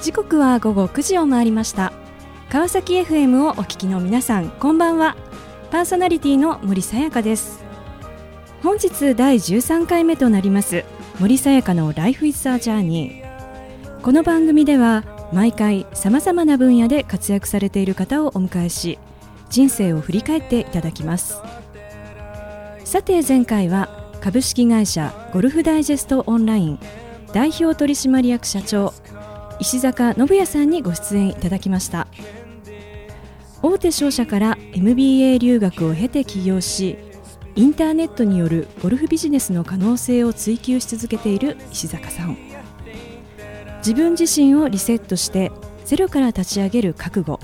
時刻は午後9時を回りました。川崎 FM をお聞きの皆さんこんばんは。パーソナリティの森さやかです。本日第13回目となります森さやかの Life is a Journey この番組では毎回さまざまな分野で活躍されている方をお迎えし人生を振り返っていただきます。さて前回は株式会社ゴルフダイジェストオンライン代表取締役社長石坂信也さんにご出演いただきました。大手商社から MBA 留学を経て起業しインターネットによるゴルフビジネスの可能性を追求し続けている石坂さん。自分自身をリセットしてゼロから立ち上げる覚悟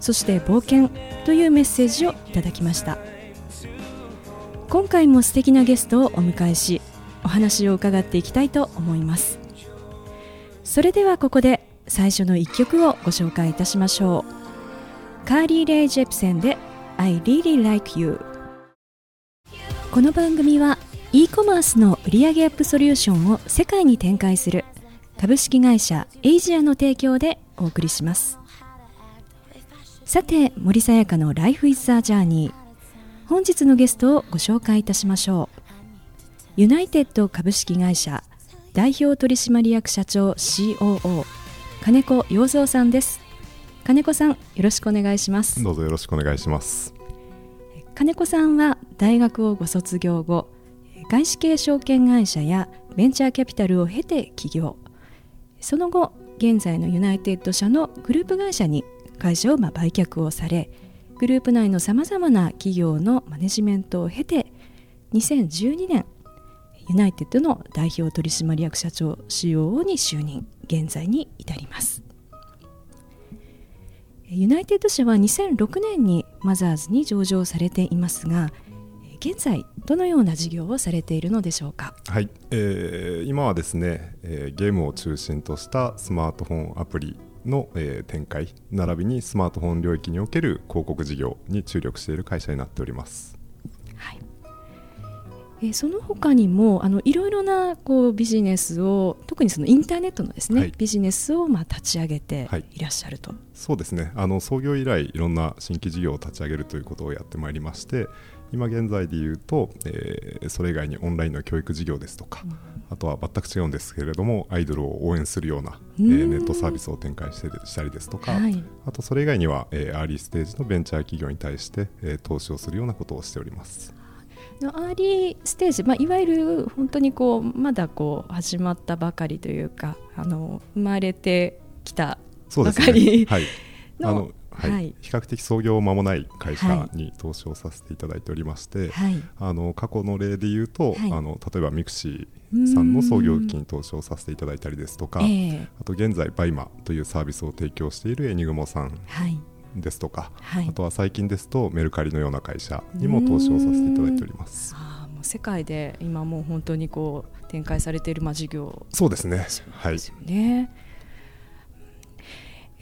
そして冒険というメッセージをいただきました。今回も素敵なゲストをお迎えしお話を伺っていきたいと思います。それではここで最初の一曲をご紹介いたしましょう。カーリー・レイ・ジェプセンで I really like you この番組は e コマースの売上アップソリューションを世界に展開する株式会社エイジアの提供でお送りします。さて森さやかの Life is a Journey 本日のゲストをご紹介いたしましょう。ユナイテッド株式会社代表取締役社長 COO 金子洋三さんです。金子さんよろしくお願いします。どうぞよろしくお願いします。金子さんは大学をご卒業後外資系証券会社やベンチャーキャピタルを経て起業。その後現在のユナイテッド社のグループ会社に会社をま売却をされグループ内のさまざまな企業のマネジメントを経て2012年ユナイテッドの代表取締役社長 COO に就任現在に至ります。ユナイテッド社は2006年にマザーズに上場されていますが現在どのような事業をされているのでしょうか？はい、えー、今はですね、えー、ゲームを中心としたスマートフォンアプリの、えー、展開並びにスマートフォン領域における広告事業に注力している会社になっております。えー、その他にもあのいろいろなこうビジネスを特にそのインターネットのですね、はい、ビジネスをまあ立ち上げてい。らっしゃると、はい、そうですね。あの創業以来いろんな新規事業を立ち上げるということをやってまいりまして今現在でいうと、えー、それ以外にオンラインの教育事業ですとか、うん、あとは全く違うんですけれどもアイドルを応援するような、えー、ネットサービスを展開してしたりですとか、はい、あとそれ以外には、えー、アーリーステージのベンチャー企業に対して、えー、投資をするようなことをしております。アーリーステージ、まあ、いわゆる本当にこうまだこう始まったばかりというかあの生まれてきたばかり、ね、はい、あのはい、はい、比較的創業間もない会社に投資をさせていただいておりまして、はい、あの過去の例で言うと、はい、あの例えばミクシーさんの創業期に投資をさせていただいたりですとか、あと現在 BUYMA というサービスを提供しているエニグモさんですとか、はい、あとは最近ですとメルカリのような会社にも投資をさせていただいております。あもう世界で今もう本当にこう展開されているまあ事業、そうですね。はい。ね。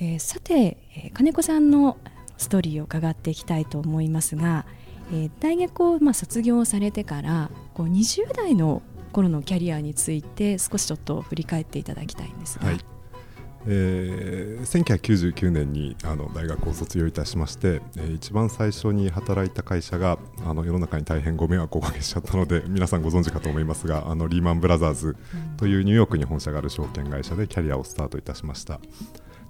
えー、さて、えー、金子さんのストーリーを伺っていきたいと思いますが、えー、大学をまあ卒業されてからこう20代の頃のキャリアについて少しちょっと振り返っていただきたいんですが。はいえー、1999年にあの大学を卒業いたしまして、えー、一番最初に働いた会社があの世の中に大変ご迷惑をおかけしちゃったので 皆さんご存知かと思いますがあのリーマンブラザーズというニューヨークに本社がある証券会社でキャリアをスタートいたしました。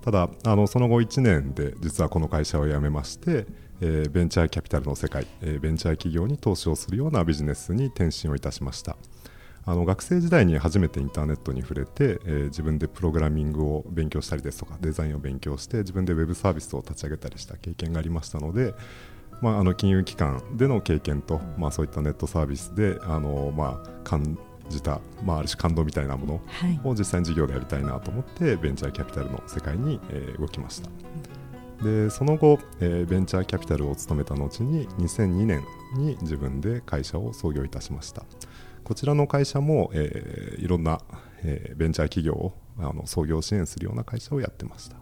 ただあのその後1年で実はこの会社を辞めまして、えー、ベンチャーキャピタルの世界、えー、ベンチャー企業に投資をするようなビジネスに転身をいたしましたあの学生時代に初めてインターネットに触れて、えー、自分でプログラミングを勉強したりですとかデザインを勉強して自分でウェブサービスを立ち上げたりした経験がありましたので、まあ、あの金融機関での経験と、まあ、そういったネットサービスであの、まあ、感じた、まあ、ある種感動みたいなものを実際に事業でやりたいなと思って、ベンチャーキャピタルの世界に、えー、動きました。でその後、えー、ベンチャーキャピタルを務めた後に2002年に自分で会社を創業いたしました。こちらの会社も、えー、いろんな、えー、ベンチャー企業をあの創業支援するような会社をやってました。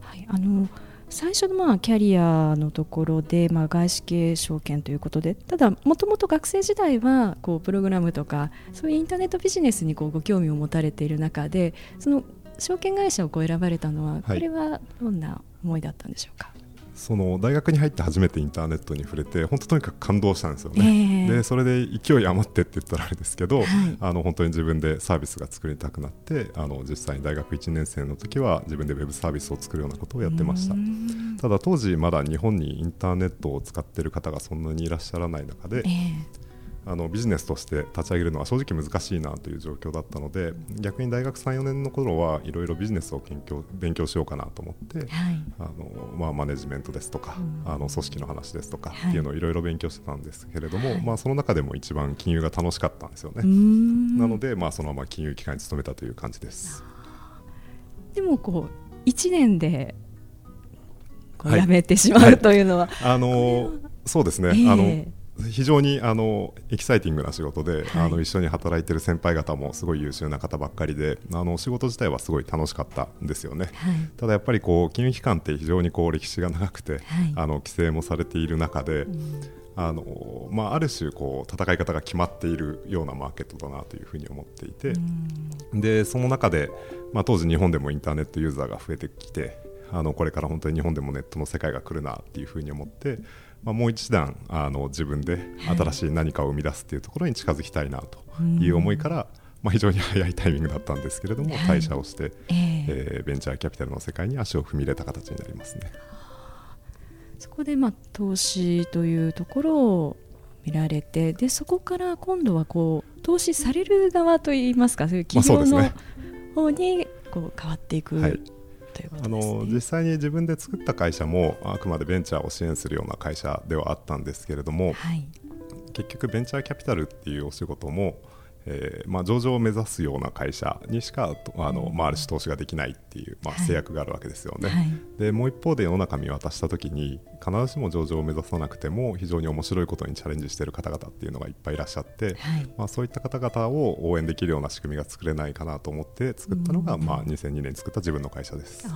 はい、あの最初のまあキャリアのところで、まあ、外資系証券ということでただもともと学生時代はこうプログラムとかそういうインターネットビジネスにこうご興味を持たれている中でその証券会社をこう選ばれたのは、これはどんな思いだったんでしょうか？その大学に入って初めてインターネットに触れて本当とにかく感動したんですよね、えー、でそれで勢い余ってって言ったらあれですけど、はい、あの本当に自分でサービスが作りたくなってあの実際に大学1年生の時は自分でウェブサービスを作るようなことをやってました。ただ当時まだ日本にインターネットを使っている方がそんなにいらっしゃらない中で、えーあのビジネスとして立ち上げるのは正直難しいなという状況だったので逆に大学3、4年の頃はいろいろビジネスを勉強勉強しようかなと思って、はい、あのまあ、マネジメントですとか、うん、あの組織の話ですとかっていうのをいろいろ勉強してたんですけれども、はい、まあ、その中でも一番金融が楽しかったんですよね。なので、まあ、そのまま金融機関に勤めたという感じです。でもこう1年で辞めてしまうというのは、あのそうですね、えー、あの非常にあのエキサイティングな仕事で、はい、あの一緒に働いている先輩方もすごい優秀な方ばっかりであの仕事自体はすごい楽しかったんですよね、はい、ただやっぱりこう金融機関って非常にこう歴史が長くて、はい、あの規制もされている中で、うん、あのまあ、ある種こう戦い方が決まっているようなマーケットだなというふうに思っていて、うん、でその中で、まあ、当時日本でもインターネットユーザーが増えてきてあのこれから本当に日本でもネットの世界が来るなっていうふうに思ってまあ、もう一段あの自分で新しい何かを生み出すっていうところに近づきたいなという思いから、まあ、非常に早いタイミングだったんですけれども、退社をして、えベンチャーキャピタルの世界に足を踏み入れた形になりますね。そこで、まあ、投資というところを見られてでそこから今度はこう投資される側といいますかそういう企業の方にこう変わっていく、はいあの実際に自分で作った会社もあくまでベンチャーを支援するような会社ではあったんですけれども、はい、結局ベンチャーキャピタルっていうお仕事もえーまあ、上場を目指すような会社にしかあの、まあ、ある種投資ができないっていう、まあ、制約があるわけですよね、はい、でもう一方で世の中見渡した時に必ずしも上場を目指さなくても非常に面白いことにチャレンジしている方々っていうのがいっぱいいらっしゃって、はい、まあ、そういった方々を応援できるような仕組みが作れないかなと思って作ったのが、まあ、2002年に作った自分の会社です。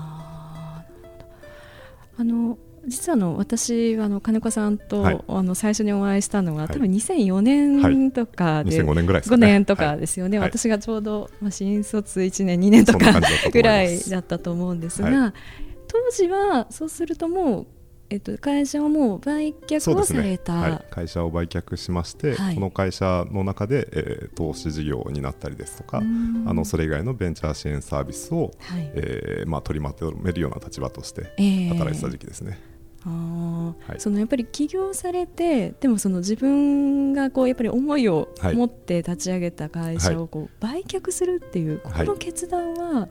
あの実はの私はあの金子さんと、はい、あの最初にお会いしたのは、はい、多分2004年とかで、はい、2005年ぐらいですね。5年とかですよね、私がちょうど、まあ、新卒1年2年とかぐらいだったと思うんですが、当時はそうするともうえっと、会社をもう売却をされた、ね。はい、会社を売却しまして、はい、この会社の中で、えー、投資事業になったりですとかあのそれ以外のベンチャー支援サービスを、はい、えー、まあ、取りまとめるような立場として働いてた時期ですね。えー。あはい、そのやっぱり起業されてでもその自分がこうやっぱり思いを持って立ち上げた会社をこう売却するっていう、ここの決断は、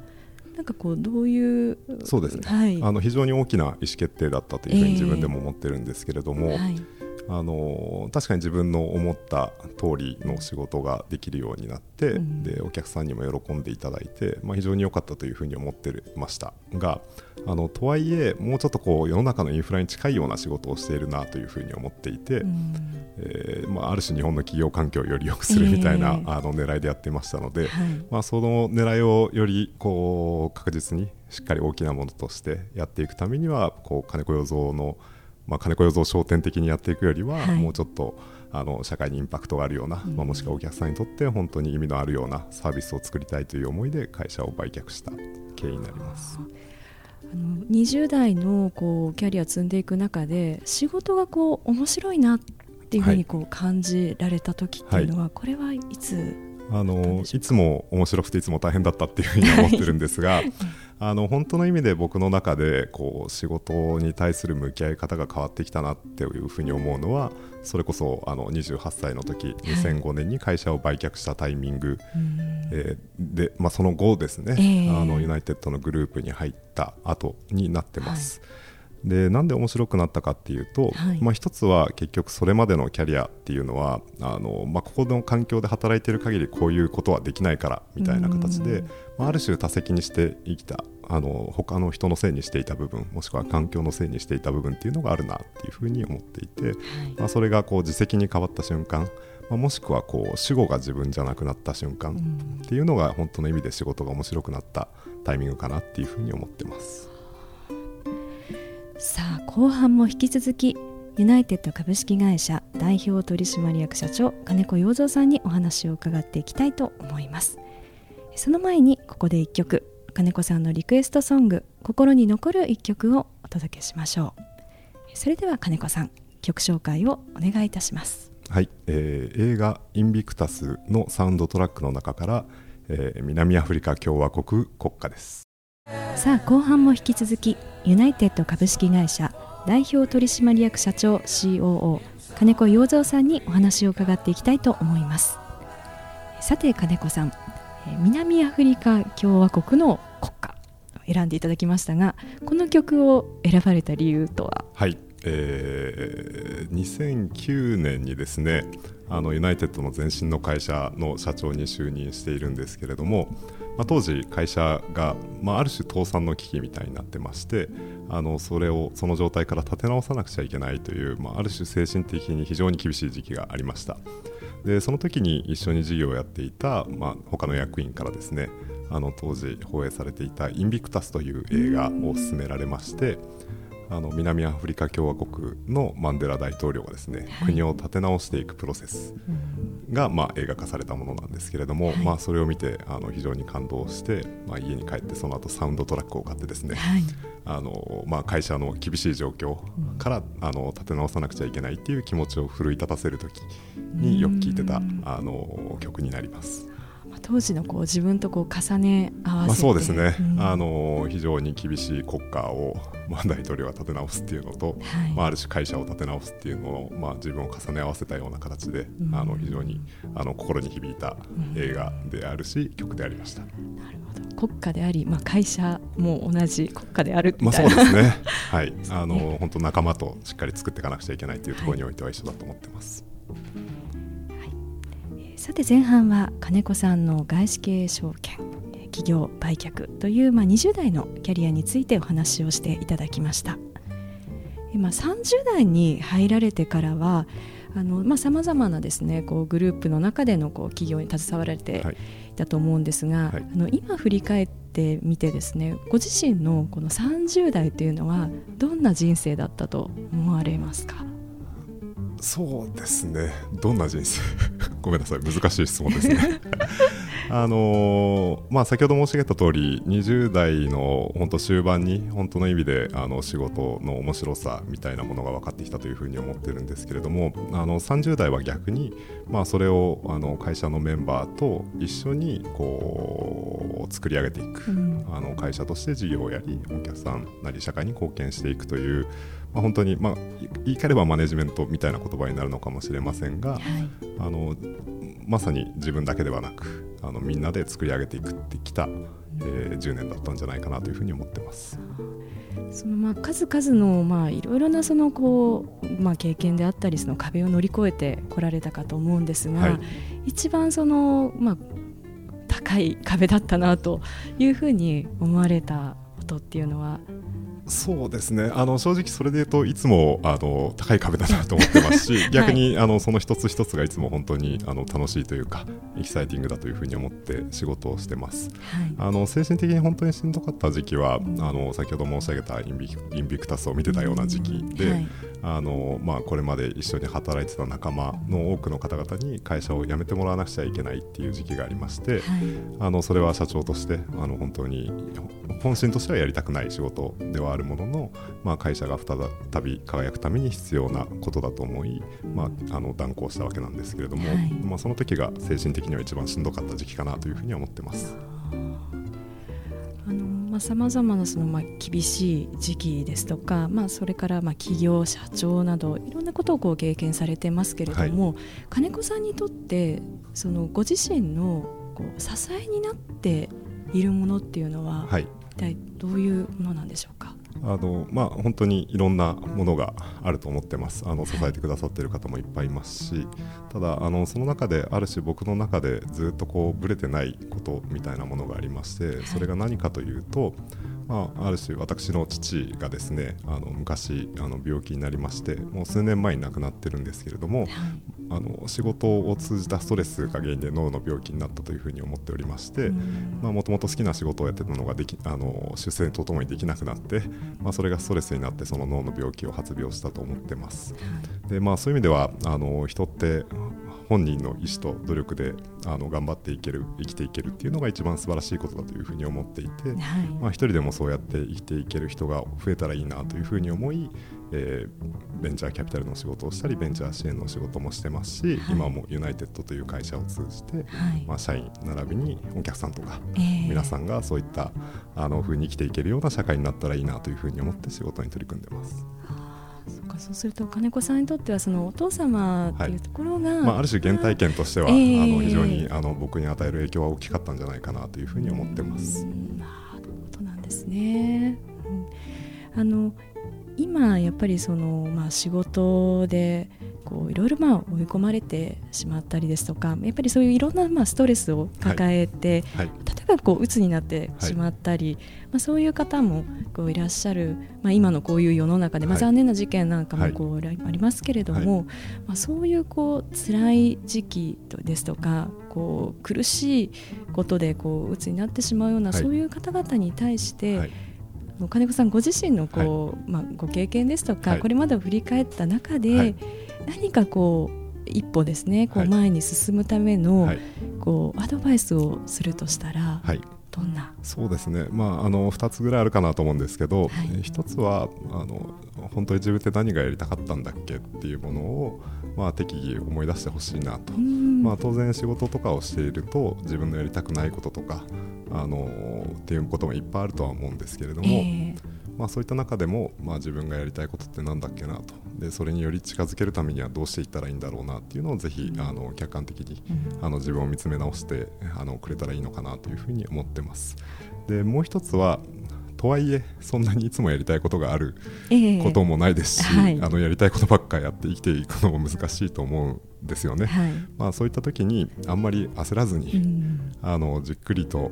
なんかこうどういうそうですね、はい、あの非常に大きな意思決定だったというふうに自分でも思ってるんですけれども、えーはいあの確かに自分の思った通りの仕事ができるようになって、うん、でお客さんにも喜んでいただいて、まあ、非常に良かったというふうに思ってましたがあのとはいえもうちょっとこう世の中のインフラに近いような仕事をしているなというふうに思っていて、うん、えー、まあ、ある種日本の企業環境をより良くするみたいな、えー、あの狙いでやってましたので、はい、まあ、その狙いをよりこう確実にしっかり大きなものとしてやっていくためにはこう金子与蔵のまあ、金子与蔵商店的にやっていくよりは、はい、もうちょっとあの社会にインパクトがあるような、まあ、もしくはお客さんにとって本当に意味のあるようなサービスを作りたいという思いで会社を売却した経緯になります。あの20代のこうキャリア積んでいく中で仕事がこう面白いなっていうふうにこう感じられた時っていうのは、はい、これはいつあのいつも面白くていつも大変だったっていうふうに思ってるんですが、あの本当の意味で僕の中でこう仕事に対する向き合い方が変わってきたなっていうふうに思うのはそれこそあの28歳の時2005年に会社を売却したタイミング、はい、えー、で、まあ、その後ですね、えー、あのユナイテッドのグループに入った後になってます。はいでなんで面白くなったかっていうと、はい、まあ、一つは結局それまでのキャリアっていうのはあの、まあ、ここの環境で働いている限りこういうことはできないからみたいな形で、まあ、ある種多責にして生きたあの他の人のせいにしていた部分もしくは環境のせいにしていた部分っていうのがあるなっていうふうに思っていて、はい、まあ、それがこう自責に変わった瞬間まあ、もしくはこう主語が自分じゃなくなった瞬間っていうのが本当の意味で仕事が面白くなったタイミングかなっていうふうに思ってます。さあ後半も引き続きユナイテッド株式会社代表取締役社長金子洋三さんにお話を伺っていきたいと思います。その前にここで一曲金子さんのリクエストソング心に残る一曲をお届けしましょう。それでは金子さん曲紹介をお願いいたします。はい、えー、映画インビクタスのサウンドトラックの中から、えー、南アフリカ共和国国歌です。さあ後半も引き続きユナイテッド株式会社代表取締役社長 COO 金子洋三さんにお話を伺っていきたいと思います。さて金子さん南アフリカ共和国の国歌選んでいただきましたがこの曲を選ばれた理由とは？はいえー、2009年にですねあのユナイテッドの前身の会社の社長に就任しているんですけれども、まあ、当時会社が、まあ、ある種倒産の危機みたいになってましてあのそれをその状態から立て直さなくちゃいけないという、まあ、ある種精神的に非常に厳しい時期がありました。でその時に一緒に事業をやっていた、まあ、他の役員からですねあの当時放映されていた「インビクタス」という映画を勧められましてあの南アフリカ共和国のマンデラ大統領がですね、はい、国を立て直していくプロセスが、まあ、映画化されたものなんですけれども、はい、まあ、それを見てあの非常に感動して、まあ、家に帰ってその後サウンドトラックを買ってですね、はい、あのまあ、会社の厳しい状況から、あの立て直さなくちゃいけないっていう気持ちを奮い立たせる時によく聴いてたあの曲になります。当時のこう自分とこう重ね合わせて、まあ、そうですね、うん、あの非常に厳しい国家を、まあ、大統領が立て直すっていうのと、はい、まあ、ある種会社を立て直すっていうのを、まあ、自分を重ね合わせたような形で、うん、あの非常にあの心に響いた映画であるし、うん、曲でありました。なるほど。国家であり、まあ、会社も同じ国家であるまあ、そうですね、はい、あの本当仲間としっかり作っていかなくちゃいけないというところにおいては一緒だと思ってます。はいさて前半は金子さんの外資系証券企業売却という、まあ、20代のキャリアについてお話をしていただきました。今30代に入られてからはさまざ、まなですねこうグループの中でのこう企業に携わられてい。たと思うんですが、はい、あの今振り返ってみてですねご自身のこの30代というのはどんな人生だったと思われますか？そうですね。どんな人生？ごめんなさい。難しい質問ですね。あのー、まあ、先ほど申し上げた通り20代の本当終盤に本当の意味であの仕事の面白さみたいなものが分かってきたというふうに思ってるんですけれどもあの30代は逆に、まあ、それをあの会社のメンバーと一緒にこう作り上げていく、うん、あの会社として事業をやりお客さんなり社会に貢献していくというまあ、本当に、まあ、言い換えればマネジメントみたいな言葉になるのかもしれませんが、はい、あのまさに自分だけではなくあのみんなで作り上げていくってきた、えー、10年だったんじゃないかなというふうに思ってます。そのまあ数々のまあいろいろなそのこうまあ経験であったりその壁を乗り越えてこられたかと思うんですが、はい、一番そのまあ高い壁だったなというふうに思われたことっていうのはそうですね。あの正直それで言うといつもあの高い壁だなと思ってますし逆に、はい、あのその一つ一つがいつも本当にあの楽しいというかエキサイティングだというふうに思って仕事をしてます、はい、あの精神的に本当にしんどかった時期は、あの先ほど申し上げたインビインビクタスを見てたような時期で、はい、あのまあ、これまで一緒に働いてた仲間の多くの方々に会社を辞めてもらわなくちゃいけないっていう時期がありまして、あのそれは社長としてあの本当に本心としてはやりたくない仕事ではあるものの、まあ、会社が再び輝くために必要なことだと思い、まあ、あの断行したわけなんですけれども、はい、まあ、その時が精神的には一番しんどかった時期かなというふうには思ってます。さまざ、まなそのまあ厳しい時期ですとか、まあ、それからまあ企業社長などいろんなことをこう経験されてますけれども、はい、金子さんにとってそのご自身のこう支えになっているものっていうのは、はい、一体どういうものなんでしょうか？あのまあ、本当にいろんなものがあると思ってます。あの支えてくださってる方もいっぱいいますし。ただあのその中である種僕の中でずっとこうぶれてないことみたいなものがありましてそれが何かというと、まあ、ある種私の父がですねあの昔あの病気になりましてもう数年前に亡くなってるんですけれども、あの仕事を通じたストレスが原因で脳の病気になったというふうに思っておりましてもともと好きな仕事をやってたのができあの出世とともにできなくなって、まあ、それがストレスになってその脳の病気を発病したと思ってます。でまあ、そういう意味ではあの人って本人の意思と努力であの頑張っていける生きていけるっていうのが一番素晴らしいことだというふうに思っていて、はい、まあ、一人でもそうやって生きていける人が増えたらいいなというふうに思い、えー、ベンチャーキャピタルの仕事をしたりベンチャー支援の仕事もしてますし、はい、今もユナイテッドという会社を通じて、はい、まあ、社員並びにお客さんとか、えー、皆さんがそういったあのふうに生きていけるような社会になったらいいなというふうに思って仕事に取り組んでます。そうかそうすると金子さんにとってはそのお父様っていうところが、はい、まあ、ある種原体験としては、えー、あの非常にあの僕に与える影響は大きかったんじゃないかなというふうに思ってます。なるほどなんですね、うん、あの今やっぱりその、まあ、仕事でこういろいろまあ追い込まれてしまったりですとかやっぱりそういういろんなまあストレスを抱えて、はい。はい、例えばこう鬱になってしまったり、はい、まあ、そういう方もこういらっしゃる、まあ、今のこういう世の中で、まあ、残念な事件なんかもこうありますけれども、まあ、そういうこう辛い時期ですとかこう苦しいことでこう鬱になってしまうような、そういう方々に対して、金子さんご自身のこう、まあ、ご経験ですとか、これまでを振り返った中で、何かこう一歩ですねこう前に進むための、はい、こうアドバイスをするとしたら、はい、どんな？そうですね、まあ、あの2つぐらいあるかなと思うんですけど、はい、1つはあの本当に自分って何がやりたかったんだっけっていうものを、まあ、適宜思い出してほしいなと、まあ、当然仕事とかをしていると自分のやりたくないこととかあのっていうこともいっぱいあるとは思うんですけれども、えー、まあ、そういった中でも、まあ、自分がやりたいことって何だっけなとでそれにより近づけるためにはどうしていったらいいんだろうなっていうのをぜひ、あの客観的に、あの自分を見つめ直してあのくれたらいいのかなというふうに思ってます。でもう一つはとはいえそんなにいつもやりたいことがあることもないですし、えーはい、あのやりたいことばっかりやって生きていくのも難しいと思うんですよね。はい、まあ、そういった時にあんまり焦らずに、うん、あのじっくりと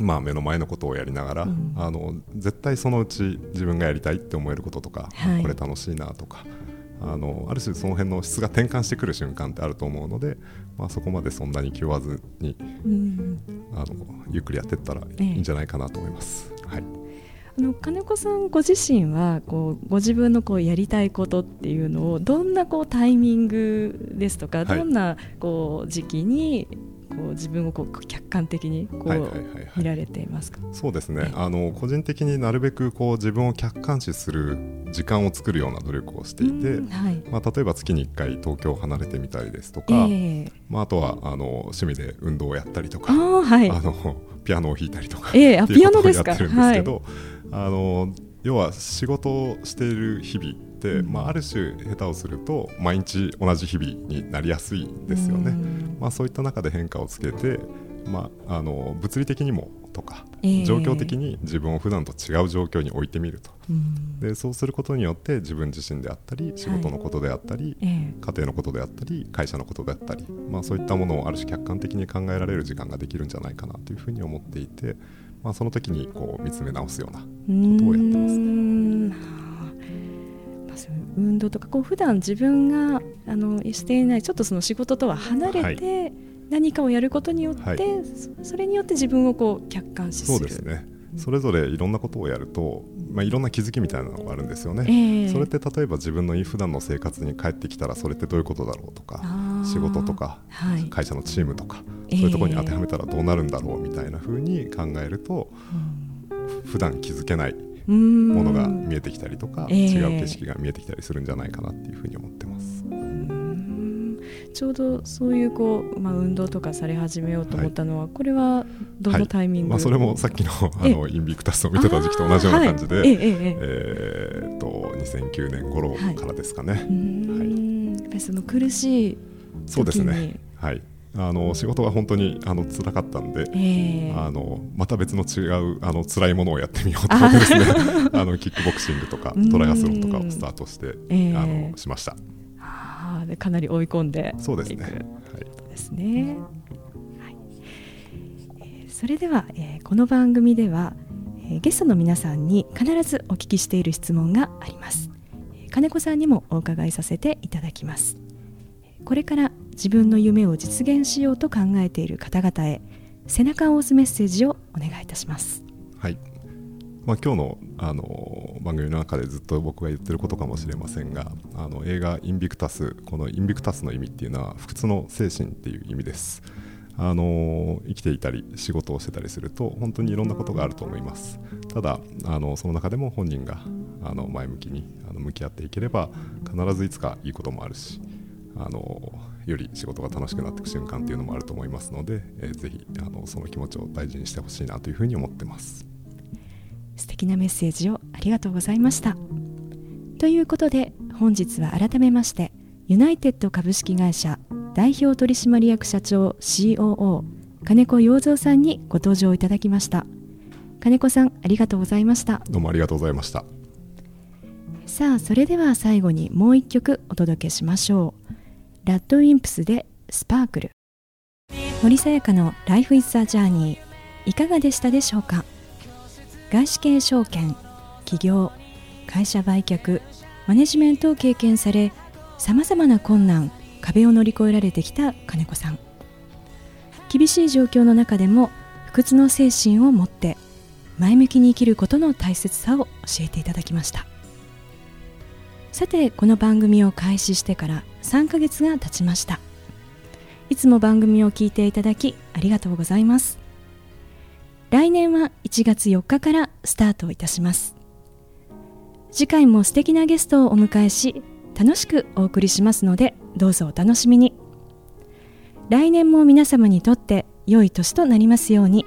まあ、目の前のことをやりながら、うん、あの絶対そのうち自分がやりたいって思えることとか、はい、これ楽しいなとかあのある種その辺の質が転換してくる瞬間ってあると思うので、まあ、そこまでそんなに気負わずに、うん、あのゆっくりやっていったらいいんじゃないかなと思います。ええ、はい。あの金子さんご自身はこうご自分のこうやりたいことっていうのをどんなこうタイミングですとか、はい、どんなこう時期にこう自分をこう客観的にこう見られていますか？そうですね、あの個人的になるべくこう自分を客観視する時間を作るような努力をしていて、はい、まあ、例えば月に1回東京を離れてみたりですとか、えー、まあ、あとはあの趣味で運動をやったりとかあ、はい、あの ピアノを弾いたりとか、えー、っていうことをやってるんですけど、あの要は仕事をしている日々、まあ、ある種下手をすると毎日同じ日々になりやすいんですよね。まあ、そういった中で変化をつけて、まあ、あの物理的にもとか、状況的に自分を普段と違う状況に置いてみると、でそうすることによって自分自身であったり仕事のことであったり、はい、家庭のことであったり会社のことであったり、まあ、そういったものをある種客観的に考えられる時間ができるんじゃないかなというふうに思っていて、まあ、その時にこう見つめ直すようなことをやってます。運動とかこう普段自分があのしていないちょっとその仕事とは離れて、何かをやることによって、はい、それによって自分をこう客観視する。そうですね。それぞれいろんなことをやると、まあ、いろんな気づきみたいなのがあるんですよね、えー、それって例えば自分の普段の生活に帰ってきたらそれってどういうことだろうとか仕事とか、はい、会社のチームとか、そういうところに当てはめたらどうなるんだろうみたいなふうに考えると、うん、普段気づけないものが見えてきたりとか、違う景色が見えてきたりするんじゃないかなっていうふうに思ってます。ちょうどそういうこう、まあ、運動とかされ始めようと思ったのは、はい、これはどのタイミング、はい、まあ、それもさっきのあのインビクタスを見てた時期と同じような感じで、はい、えええー、と2009年頃からですかね。はい、やっぱりその苦しいそうですね。はいあの仕事が本当にあの辛かったんで、えー、あのまた別の違うあの辛いものをやってみようと思ってですね あのキックボクシングとかトライアスロンとかをスタートして、えー、あのしました。あでかなり追い込んでそうですね。はい、ですね。はいえー、それでは、えー、この番組では、えー、ゲストの皆さんに必ずお聞きしている質問があります。金子さんにもお伺いさせていただきます。これから自分の夢を実現しようと考えている方々へ背中を押すメッセージをお願いいたします。はい。まあ、今日のあの番組の中でずっと僕が言ってることかもしれませんがあの映画「インビクタス」この「インビクタス」の意味っていうのは不屈の精神っていう意味です。あの生きていたり仕事をしてたりすると本当にいろんなことがあると思います。ただあのその中でも本人があの前向きにあの向き合っていければ必ずいつかいいこともあるしあのより仕事が楽しくなっていく瞬間っていうのもあると思いますので、えー、ぜひあのその気持ちを大事にしてほしいなというふうに思ってます。素敵なメッセージをありがとうございました。ということで本日は改めましてユナイテッド株式会社代表取締役社長 COO 金子洋三さんにご登場いただきました。金子さんありがとうございました。どうもありがとうございました。さあそれでは最後にもう一曲お届けしましょうラッドウィンプスでスパークル。森さやかのライフイズザジャーニーいかがでしたでしょうか？外資系証券起業会社売却マネジメントを経験されさまざまな困難壁を乗り越えられてきた金子さん。厳しい状況の中でも不屈の精神を持って前向きに生きることの大切さを教えていただきました。さてこの番組を開始してから3ヶ月が経ちました。いつも番組を聞いていただきありがとうございます。来年は1月4日からスタートいたします。次回も素敵なゲストをお迎えし楽しくお送りしますのでどうぞお楽しみに。来年も皆様にとって良い年となりますように。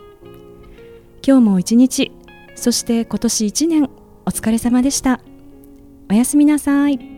今日も一日そして今年一年お疲れ様でした。おやすみなさい。